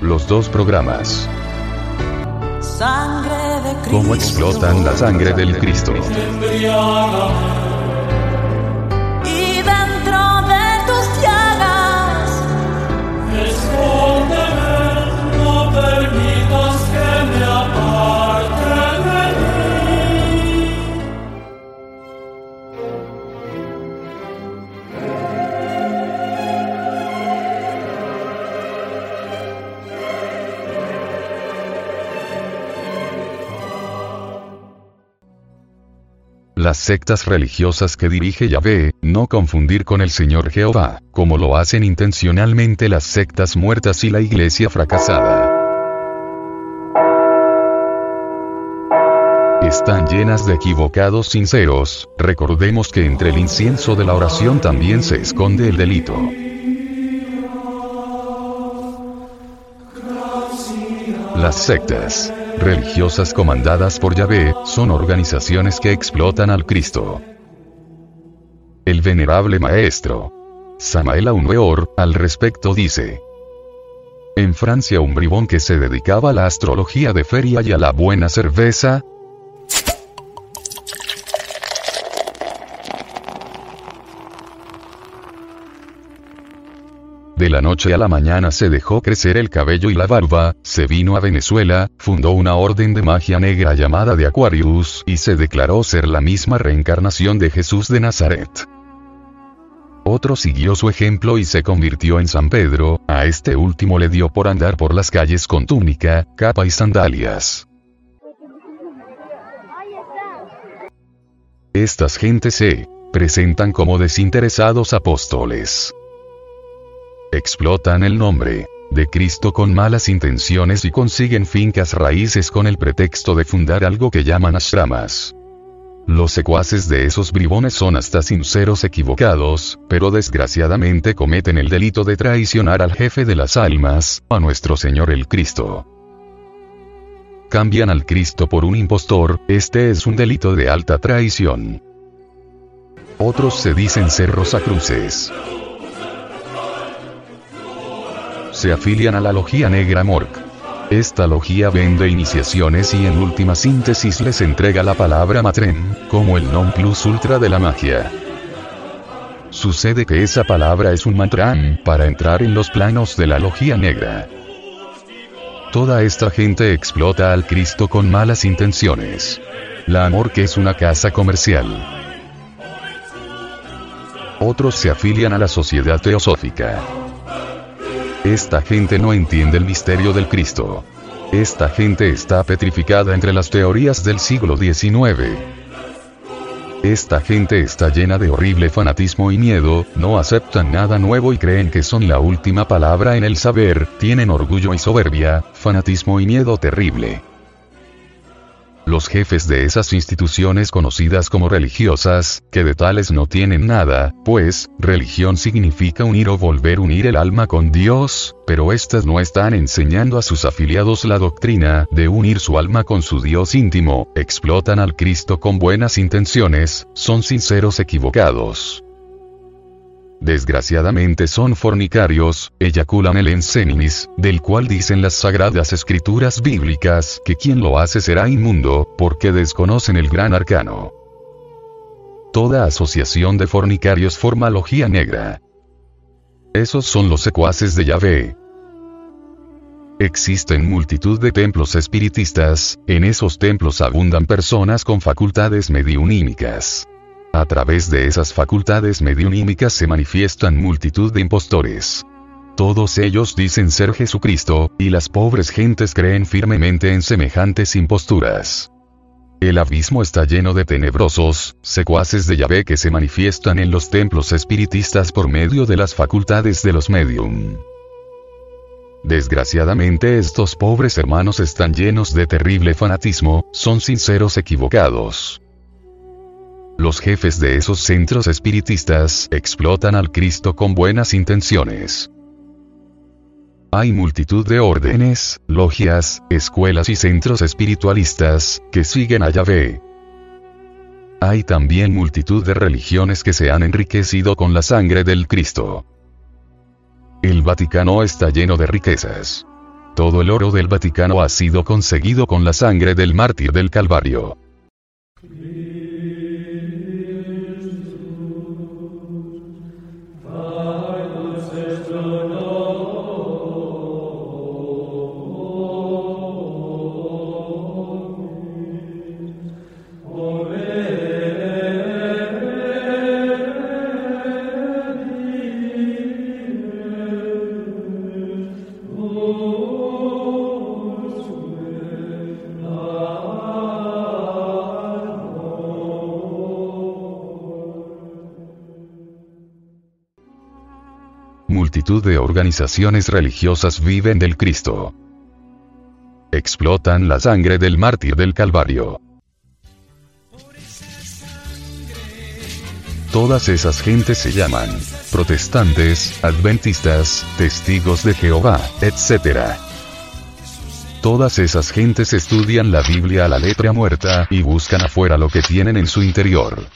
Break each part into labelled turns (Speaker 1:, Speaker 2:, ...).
Speaker 1: Los dos programas.
Speaker 2: Sangre de Cristo.
Speaker 1: Cómo explotan la sangre del Cristo. Las sectas religiosas que dirige Yahvé, no confundir con el Señor Jehová, como lo hacen intencionalmente las sectas muertas y la iglesia fracasada. Están llenas de equivocados sinceros, recordemos que entre el incienso de la oración también se esconde el delito. Las sectas religiosas comandadas por Yahvé son organizaciones que explotan al Cristo. El venerable maestro Samael Aumeor al respecto dice: En Francia un bribón que se dedicaba a la astrología de feria y a la buena cerveza, De la noche a la mañana se dejó crecer el cabello y la barba, se vino a Venezuela, fundó una orden de magia negra llamada de Aquarius y se declaró ser la misma reencarnación de Jesús de Nazaret. Otro siguió su ejemplo y se convirtió en San Pedro, a este último le dio por andar por las calles con túnica, capa y sandalias. Estas gentes se presentan como desinteresados apóstoles explotan el nombre de Cristo con malas intenciones y consiguen fincas raíces con el pretexto de fundar algo que llaman ashramas. Los secuaces de esos bribones son hasta sinceros equivocados, pero desgraciadamente cometen el delito de traicionar al jefe de las almas, a nuestro Señor el Cristo. Cambian al Cristo por un impostor, este es un delito de alta traición. Otros se dicen ser rosacruces se afilian a la Logía Negra Mork. Esta logía vende iniciaciones y en última síntesis les entrega la palabra matren, como el non plus ultra de la magia. Sucede que esa palabra es un mantran para entrar en los planos de la logía negra. Toda esta gente explota al Cristo con malas intenciones. La amor es una casa comercial. Otros se afilian a la sociedad teosófica. Esta gente no entiende el misterio del Cristo. Esta gente está petrificada entre las teorías del siglo XIX. Esta gente está llena de horrible fanatismo y miedo, no aceptan nada nuevo y creen que son la última palabra en el saber, tienen orgullo y soberbia, fanatismo y miedo terrible. Los jefes de esas instituciones conocidas como religiosas, que de tales no tienen nada, pues, religión significa unir o volver unir el alma con Dios, pero estas no están enseñando a sus afiliados la doctrina de unir su alma con su Dios íntimo, explotan al Cristo con buenas intenciones, son sinceros equivocados. Desgraciadamente son fornicarios, eyaculan el enseninis, del cual dicen las sagradas escrituras bíblicas que quien lo hace será inmundo, porque desconocen el gran arcano. Toda asociación de fornicarios forma logía negra. Esos son los secuaces de Yahvé. Existen multitud de templos espiritistas, en esos templos abundan personas con facultades mediunímicas. A través de esas facultades mediunímicas se manifiestan multitud de impostores. Todos ellos dicen ser Jesucristo, y las pobres gentes creen firmemente en semejantes imposturas. El abismo está lleno de tenebrosos, secuaces de Yahvé que se manifiestan en los templos espiritistas por medio de las facultades de los medium. Desgraciadamente estos pobres hermanos están llenos de terrible fanatismo, son sinceros equivocados. Los jefes de esos centros espiritistas explotan al Cristo con buenas intenciones. Hay multitud de órdenes, logias, escuelas y centros espiritualistas que siguen a Yahvé. Hay también multitud de religiones que se han enriquecido con la sangre del Cristo. El Vaticano está lleno de riquezas. Todo el oro del Vaticano ha sido conseguido con la sangre del mártir del Calvario. De organizaciones religiosas viven del Cristo. Explotan la sangre del mártir del Calvario. Todas esas gentes se llaman protestantes, adventistas, testigos de Jehová, etc. Todas esas gentes estudian la Biblia a la letra muerta y buscan afuera lo que tienen en su interior.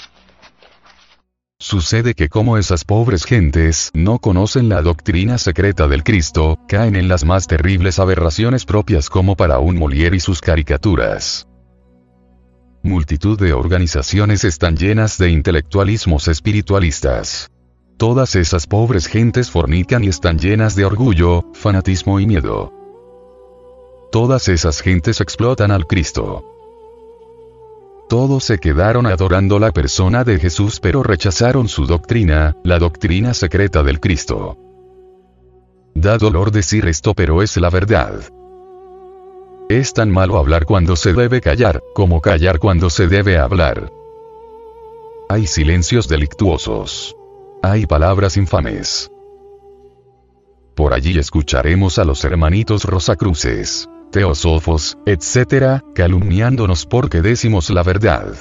Speaker 1: Sucede que como esas pobres gentes no conocen la doctrina secreta del Cristo, caen en las más terribles aberraciones propias como para un Molière y sus caricaturas. Multitud de organizaciones están llenas de intelectualismos espiritualistas. Todas esas pobres gentes fornican y están llenas de orgullo, fanatismo y miedo. Todas esas gentes explotan al Cristo. Todos se quedaron adorando la persona de Jesús pero rechazaron su doctrina, la doctrina secreta del Cristo. Da dolor decir esto pero es la verdad. Es tan malo hablar cuando se debe callar, como callar cuando se debe hablar. Hay silencios delictuosos. Hay palabras infames. Por allí escucharemos a los hermanitos Rosacruces teosofos, etc., calumniándonos porque decimos la verdad.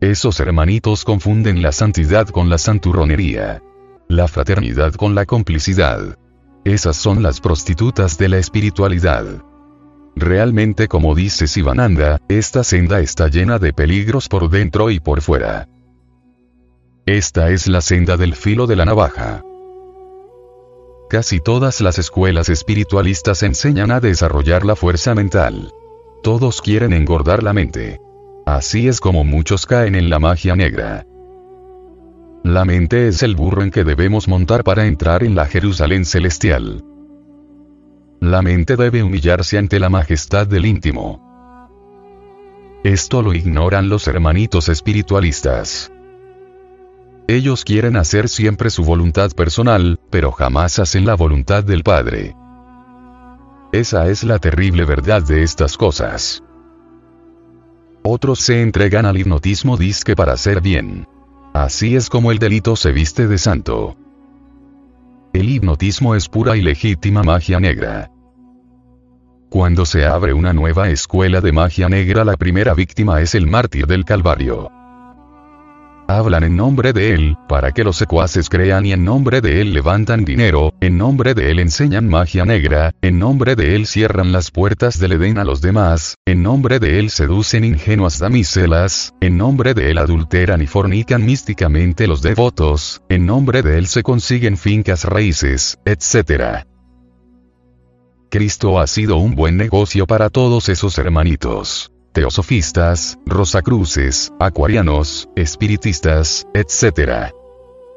Speaker 1: Esos hermanitos confunden la santidad con la santurronería. La fraternidad con la complicidad. Esas son las prostitutas de la espiritualidad. Realmente como dice Sivananda, esta senda está llena de peligros por dentro y por fuera. Esta es la senda del filo de la navaja. Casi todas las escuelas espiritualistas enseñan a desarrollar la fuerza mental. Todos quieren engordar la mente. Así es como muchos caen en la magia negra. La mente es el burro en que debemos montar para entrar en la Jerusalén celestial. La mente debe humillarse ante la majestad del íntimo. Esto lo ignoran los hermanitos espiritualistas. Ellos quieren hacer siempre su voluntad personal, pero jamás hacen la voluntad del Padre. Esa es la terrible verdad de estas cosas. Otros se entregan al hipnotismo disque para hacer bien. Así es como el delito se viste de santo. El hipnotismo es pura y legítima magia negra. Cuando se abre una nueva escuela de magia negra la primera víctima es el mártir del Calvario hablan en nombre de él, para que los secuaces crean y en nombre de él levantan dinero, en nombre de él enseñan magia negra, en nombre de él cierran las puertas del Edén a los demás, en nombre de él seducen ingenuas damiselas, en nombre de él adulteran y fornican místicamente los devotos, en nombre de él se consiguen fincas raíces, etc. Cristo ha sido un buen negocio para todos esos hermanitos teosofistas, rosacruces, acuarianos, espiritistas, etc.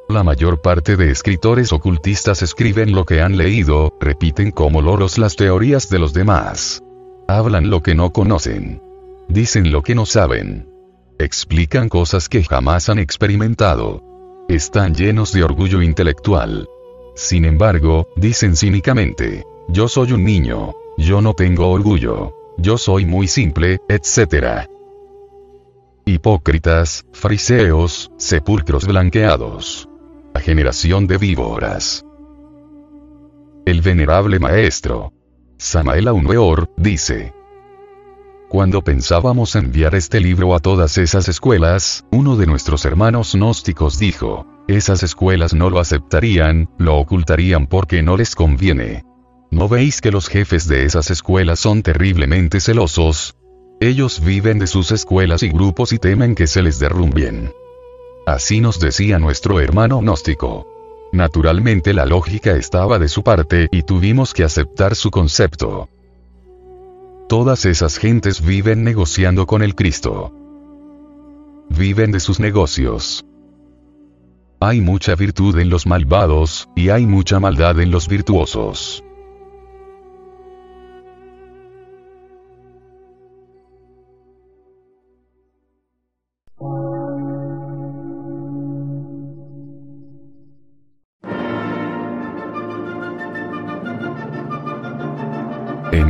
Speaker 1: La mayor parte de escritores ocultistas escriben lo que han leído, repiten como loros las teorías de los demás. Hablan lo que no conocen. Dicen lo que no saben. Explican cosas que jamás han experimentado. Están llenos de orgullo intelectual. Sin embargo, dicen cínicamente, yo soy un niño, yo no tengo orgullo yo soy muy simple, etc. Hipócritas, fariseos, sepulcros blanqueados. La generación de víboras. El venerable maestro. Samael Weor, dice. Cuando pensábamos enviar este libro a todas esas escuelas, uno de nuestros hermanos gnósticos dijo, esas escuelas no lo aceptarían, lo ocultarían porque no les conviene. ¿No veis que los jefes de esas escuelas son terriblemente celosos? Ellos viven de sus escuelas y grupos y temen que se les derrumben. Así nos decía nuestro hermano gnóstico. Naturalmente la lógica estaba de su parte y tuvimos que aceptar su concepto. Todas esas gentes viven negociando con el Cristo. Viven de sus negocios. Hay mucha virtud en los malvados, y hay mucha maldad en los virtuosos.